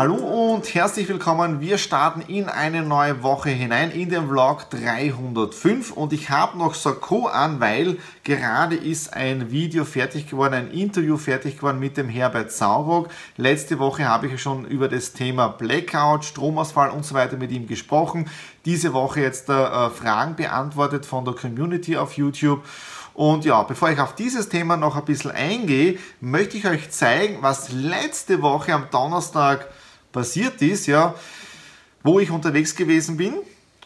Hallo und herzlich willkommen. Wir starten in eine neue Woche hinein in den Vlog 305 und ich habe noch Sakko an, weil gerade ist ein Video fertig geworden, ein Interview fertig geworden mit dem Herbert Saurock. Letzte Woche habe ich schon über das Thema Blackout, Stromausfall und so weiter mit ihm gesprochen. Diese Woche jetzt äh, Fragen beantwortet von der Community auf YouTube. Und ja, bevor ich auf dieses Thema noch ein bisschen eingehe, möchte ich euch zeigen, was letzte Woche am Donnerstag passiert ist, ja, wo ich unterwegs gewesen bin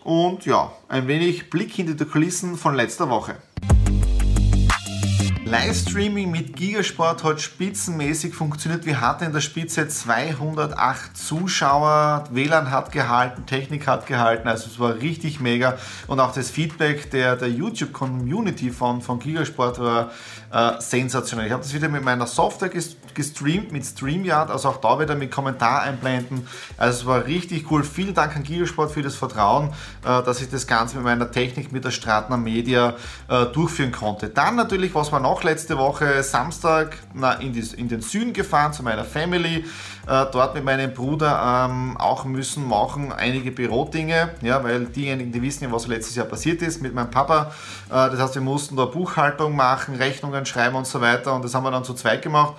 und ja, ein wenig Blick hinter die Kulissen von letzter Woche. Livestreaming mit Gigasport hat spitzenmäßig funktioniert. Wir hatten in der Spitze 208 Zuschauer, WLAN hat gehalten, Technik hat gehalten, also es war richtig mega. Und auch das Feedback der, der YouTube-Community von, von Gigasport war äh, sensationell. Ich habe das wieder mit meiner Software gestreamt, mit StreamYard, also auch da wieder mit Kommentar einblenden. Also es war richtig cool. Vielen Dank an Gigasport für das Vertrauen, äh, dass ich das Ganze mit meiner Technik, mit der Stratner Media äh, durchführen konnte. Dann natürlich, was wir noch letzte Woche Samstag in, die, in, den Süden gefahren zu meiner Family. Äh, dort mit meinem Bruder ähm, auch müssen machen einige Bürodinge, ja, weil diejenigen, die wissen ja, was letztes Jahr passiert ist mit meinem Papa. Äh, das heißt, wir mussten da Buchhaltung machen, Rechnungen schreiben und so weiter und das haben wir dann zu zweit gemacht.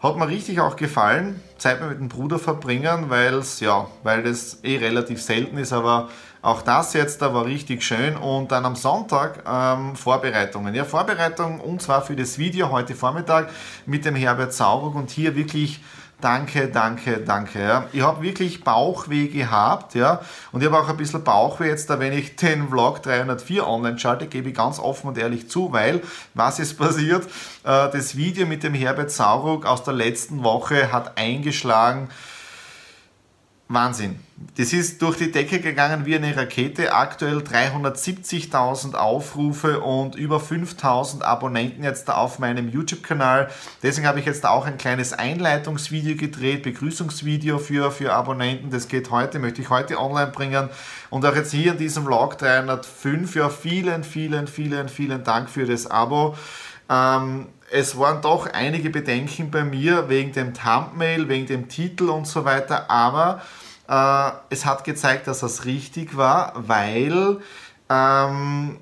Hat mir richtig auch gefallen, Zeit mit dem Bruder verbringen, weil's, ja, weil das eh relativ selten ist, aber auch das jetzt da war richtig schön. Und dann am Sonntag ähm, Vorbereitungen. Ja, Vorbereitung und zwar für das Video heute Vormittag mit dem Herbert Sauruck und hier wirklich Danke, danke, danke. Ja. Ich habe wirklich Bauchweh gehabt, ja, und ich habe auch ein bisschen Bauchweh jetzt, da wenn ich den Vlog 304 online schalte, gebe ich ganz offen und ehrlich zu, weil was ist passiert? Äh, das Video mit dem Herbert Sauruck aus der letzten Woche hat eingeschlagen Wahnsinn. Das ist durch die Decke gegangen wie eine Rakete. Aktuell 370.000 Aufrufe und über 5.000 Abonnenten jetzt auf meinem YouTube-Kanal. Deswegen habe ich jetzt auch ein kleines Einleitungsvideo gedreht, Begrüßungsvideo für, für Abonnenten. Das geht heute, möchte ich heute online bringen. Und auch jetzt hier in diesem Vlog 305. Ja, vielen, vielen, vielen, vielen Dank für das Abo. Ähm, es waren doch einige Bedenken bei mir wegen dem Thumbnail, wegen dem Titel und so weiter, aber äh, es hat gezeigt, dass das richtig war, weil ähm,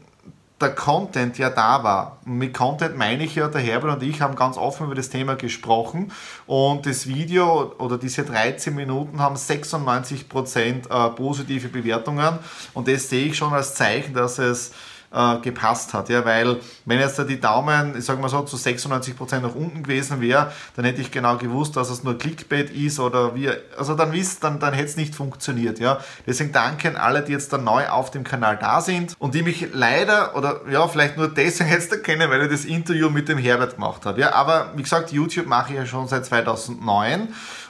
der Content ja da war. Und mit Content meine ich ja, der Herbert und ich haben ganz offen über das Thema gesprochen und das Video oder diese 13 Minuten haben 96% äh, positive Bewertungen und das sehe ich schon als Zeichen, dass es äh, gepasst hat. Ja, weil wenn jetzt da die Daumen, ich sage mal so, zu 96% nach unten gewesen wäre, dann hätte ich genau gewusst, dass es nur Clickbait ist oder wie, also dann wisst, dann, dann hätte es nicht funktioniert. Ja. Deswegen danke an alle, die jetzt da neu auf dem Kanal da sind und die mich leider oder ja, vielleicht nur deswegen jetzt erkennen, weil ich das Interview mit dem Herbert gemacht habe. Ja. Aber wie gesagt, YouTube mache ich ja schon seit 2009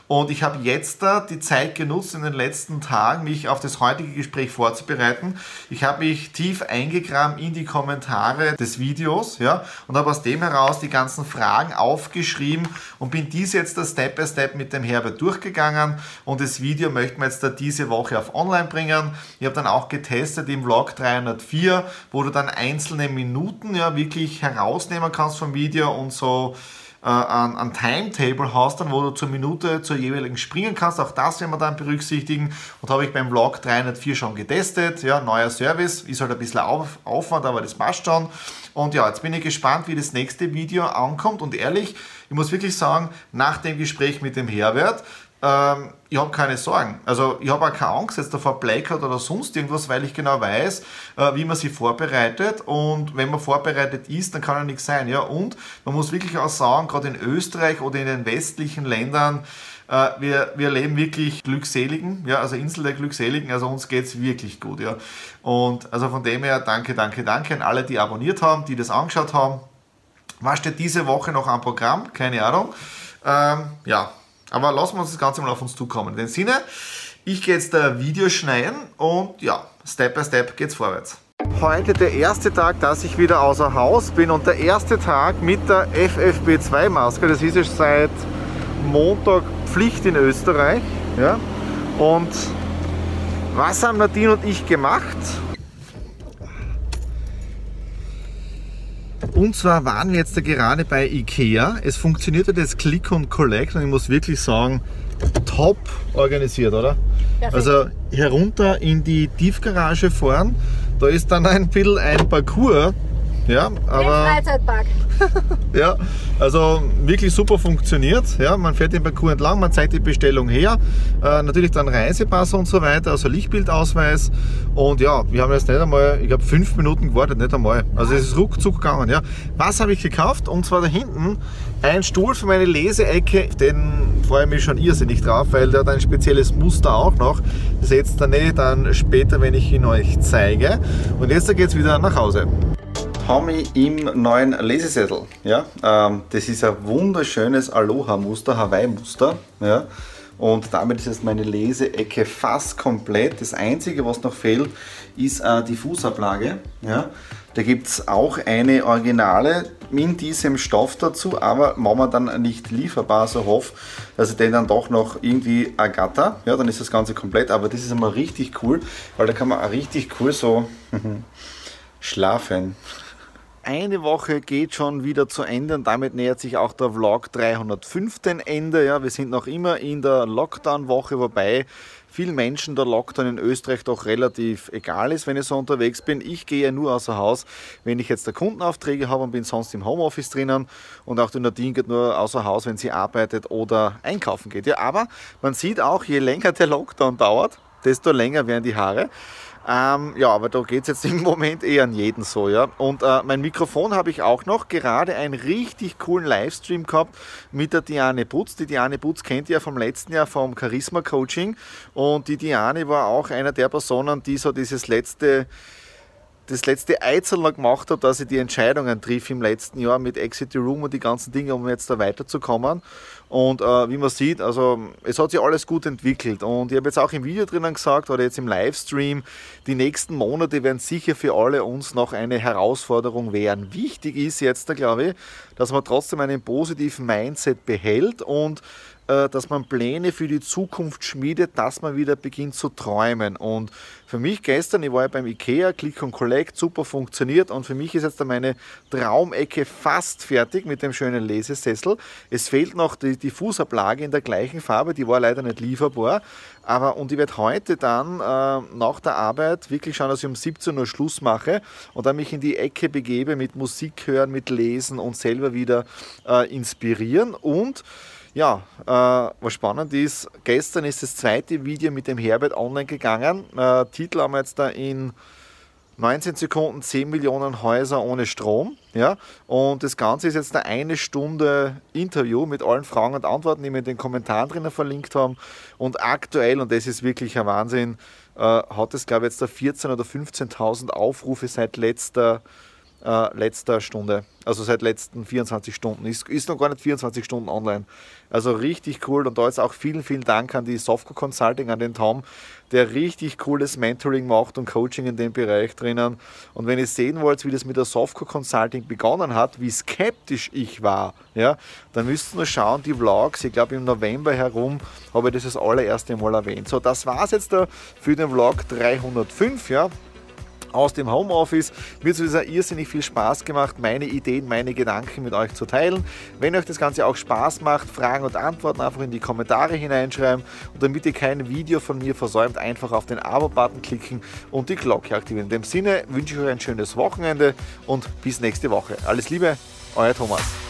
und ich habe jetzt da die Zeit genutzt in den letzten Tagen, mich auf das heutige Gespräch vorzubereiten. Ich habe mich tief eingegraben in die Kommentare des Videos, ja, und habe aus dem heraus die ganzen Fragen aufgeschrieben und bin dies jetzt da Step by Step mit dem Herbert durchgegangen. Und das Video möchten wir jetzt da diese Woche auf online bringen. Ich habe dann auch getestet im Vlog 304, wo du dann einzelne Minuten ja wirklich herausnehmen kannst vom Video und so äh, ein, ein Timetable hast, dann, wo du zur Minute zur jeweiligen springen kannst. Auch das werden wir dann berücksichtigen. Und habe ich beim Vlog 304 schon getestet. Ja, neuer Service, ist halt ein bisschen Auf, Aufwand, aber das passt schon. Und ja, jetzt bin ich gespannt, wie das nächste Video ankommt. Und ehrlich, ich muss wirklich sagen, nach dem Gespräch mit dem Herbert, ähm, ich habe keine Sorgen. Also ich habe auch keine Angst jetzt davor Blackout oder sonst irgendwas, weil ich genau weiß, äh, wie man sich vorbereitet und wenn man vorbereitet ist, dann kann ja nichts sein. Ja? Und man muss wirklich auch sagen, gerade in Österreich oder in den westlichen Ländern, äh, wir, wir leben wirklich Glückseligen, ja, also Insel der Glückseligen, also uns geht es wirklich gut. Ja? Und also von dem her danke, danke, danke an alle, die abonniert haben, die das angeschaut haben. Was steht diese Woche noch am Programm? Keine Ahnung. Ähm, ja, aber lassen wir uns das Ganze mal auf uns zukommen. In dem Sinne, ich gehe jetzt ein Video schneiden und ja, Step by Step geht's vorwärts. Heute der erste Tag, dass ich wieder außer Haus bin und der erste Tag mit der FFP2 Maske. Das ist seit Montag Pflicht in Österreich. Ja? Und was haben Nadine und ich gemacht? Und zwar waren wir jetzt da gerade bei Ikea. Es funktionierte das Click und Collect und ich muss wirklich sagen, top organisiert, oder? Perfekt. Also herunter in die Tiefgarage fahren, da ist dann ein bisschen ein Parcours. Ja, aber. Ein Freizeitpark. ja, also wirklich super funktioniert. Ja, man fährt den Parcours entlang, man zeigt die Bestellung her. Äh, natürlich dann Reisepass und so weiter, also Lichtbildausweis. Und ja, wir haben jetzt nicht einmal, ich habe fünf Minuten gewartet, nicht einmal. Also es ist ruckzuck gegangen. Ja. Was habe ich gekauft? Und zwar da hinten ein Stuhl für meine Leseecke. Den freue ich mich schon irrsinnig drauf, weil der hat ein spezielles Muster auch noch. Das seht ihr dann später, wenn ich ihn euch zeige. Und jetzt geht es wieder nach Hause. Tommy im neuen Lesesessel. Ja, ähm, das ist ein wunderschönes Aloha-Muster, Hawaii-Muster. Ja, und damit ist jetzt meine Leseecke fast komplett. Das Einzige, was noch fehlt, ist die Fußablage. Ja, da gibt es auch eine Originale in diesem Stoff dazu, aber momentan nicht lieferbar. So hoffe, dass ich den dann doch noch irgendwie ergatter. Ja, dann ist das Ganze komplett. Aber das ist einmal richtig cool, weil da kann man auch richtig cool so schlafen eine Woche geht schon wieder zu Ende und damit nähert sich auch der Vlog 305 dem Ende. Ja, wir sind noch immer in der Lockdown-Woche, wobei vielen Menschen der Lockdown in Österreich doch relativ egal ist, wenn ich so unterwegs bin. Ich gehe ja nur außer Haus, wenn ich jetzt Kundenaufträge habe und bin sonst im Homeoffice drinnen. Und auch die Nadine geht nur außer Haus, wenn sie arbeitet oder einkaufen geht. Ja, aber man sieht auch, je länger der Lockdown dauert, desto länger werden die Haare. Ähm, ja, aber da geht es jetzt im Moment eher an jeden so, ja. Und äh, mein Mikrofon habe ich auch noch, gerade einen richtig coolen Livestream gehabt mit der Diane Putz. Die Diane Putz kennt ihr ja vom letzten Jahr vom Charisma Coaching und die Diane war auch einer der Personen, die so dieses letzte das letzte Eizel gemacht habe, dass ich die Entscheidungen triff im letzten Jahr mit Exit the Room und die ganzen Dinge, um jetzt da weiterzukommen. Und äh, wie man sieht, also es hat sich alles gut entwickelt. Und ich habe jetzt auch im Video drinnen gesagt oder jetzt im Livestream, die nächsten Monate werden sicher für alle uns noch eine Herausforderung werden. Wichtig ist jetzt, glaube ich, dass man trotzdem einen positiven Mindset behält und dass man Pläne für die Zukunft schmiedet, dass man wieder beginnt zu träumen. Und für mich gestern, ich war ja beim IKEA, Click und Collect, super funktioniert und für mich ist jetzt meine Traumecke fast fertig mit dem schönen Lesesessel. Es fehlt noch die, Fußablage in der gleichen Farbe, die war leider nicht lieferbar. Aber und ich werde heute dann äh, nach der Arbeit wirklich schauen, dass ich um 17 Uhr Schluss mache und dann mich in die Ecke begebe mit Musik hören, mit Lesen und selber wieder äh, inspirieren und ja, äh, was spannend ist, gestern ist das zweite Video mit dem Herbert online gegangen. Äh, Titel haben wir jetzt da in 19 Sekunden 10 Millionen Häuser ohne Strom. Ja? Und das Ganze ist jetzt eine eine Stunde Interview mit allen Fragen und Antworten, die wir in den Kommentaren drinnen verlinkt haben. Und aktuell, und das ist wirklich ein Wahnsinn, äh, hat es, glaube ich, jetzt da 14.000 oder 15.000 Aufrufe seit letzter äh, letzter Stunde, also seit letzten 24 Stunden. Ist, ist noch gar nicht 24 Stunden online. Also richtig cool und da ist auch vielen, vielen Dank an die Software Consulting, an den Tom, der richtig cooles Mentoring macht und Coaching in dem Bereich drinnen. Und wenn ihr sehen wollt, wie das mit der Software Consulting begonnen hat, wie skeptisch ich war, ja, dann müsst ihr nur schauen, die Vlogs, ich glaube im November herum habe ich das das allererste Mal erwähnt. So, das war es jetzt da für den Vlog 305, ja aus dem Homeoffice. Mir hat es irrsinnig viel Spaß gemacht, meine Ideen, meine Gedanken mit euch zu teilen. Wenn euch das Ganze auch Spaß macht, Fragen und Antworten einfach in die Kommentare hineinschreiben und damit ihr kein Video von mir versäumt, einfach auf den Abo-Button klicken und die Glocke aktivieren. In dem Sinne wünsche ich euch ein schönes Wochenende und bis nächste Woche. Alles Liebe, euer Thomas.